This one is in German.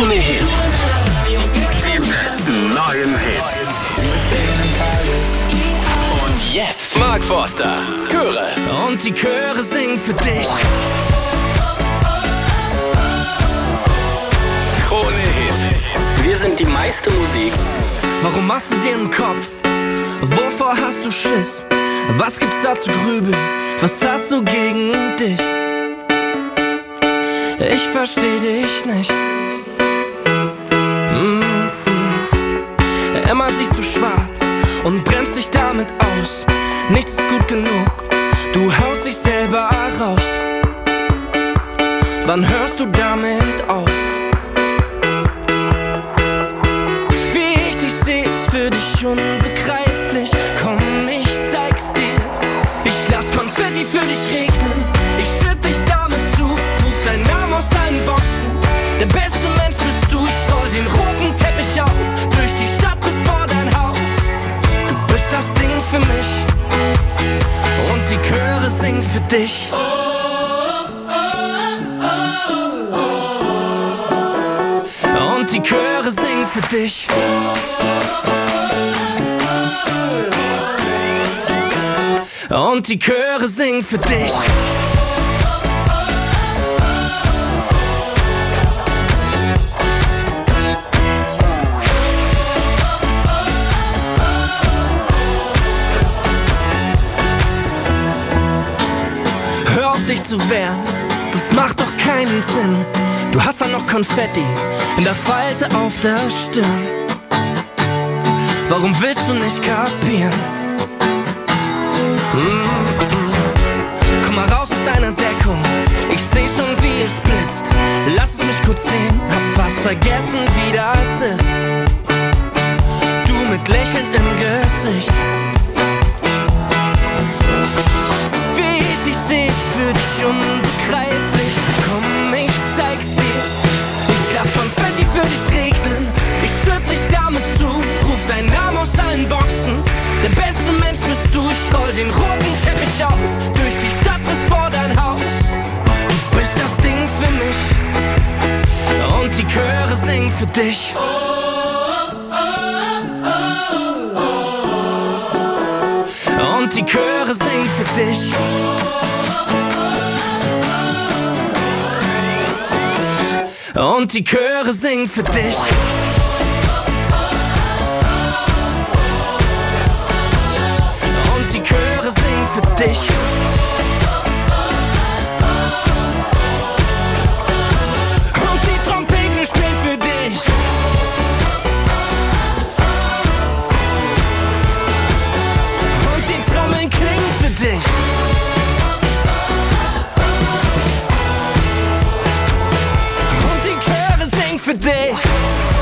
Krone Hit. Die besten neuen Hits. Und jetzt Mark Forster. Chöre. Und die Chöre singen für dich. Krone Hit. Wir sind die meiste Musik. Warum machst du dir einen Kopf? Wovor hast du Schiss? Was gibt's da zu grübeln? Was hast du gegen dich? Ich versteh dich nicht. Immer siehst du schwarz und bremst dich damit aus. Nichts ist gut genug, du haust dich selber raus. Wann hörst du damit auf? Wie ich dich seh, ist für dich unbegreiflich. Komm, ich zeig's dir. Ich lass Konfetti für dich regnen. Ich schütt dich damit zu. Ruf deinen Namen aus allen Boxen. Der beste Mensch bist du. Ich roll den roten Teppich aus. Singen für dich. Und die Chöre singen für dich. Und die Chöre singen für dich. Dich zu wehren, das macht doch keinen Sinn. Du hast ja noch Konfetti in der Falte auf der Stirn. Warum willst du nicht kapieren? Mm. Komm mal raus aus deiner Deckung. Ich seh schon, wie es blitzt. Lass es mich kurz sehen, hab fast vergessen, wie das ist. Du mit Lächeln im Gesicht. Teppich aus. Durch die Stadt bis vor dein Haus. Du bist das Ding für mich. Und die Chöre singen für dich. Und die Chöre singen für dich. Und die Chöre singen dich. Und die Trompeten spiel für dich. Und die Trommeln klingen für dich. Und die Chöre singen für dich.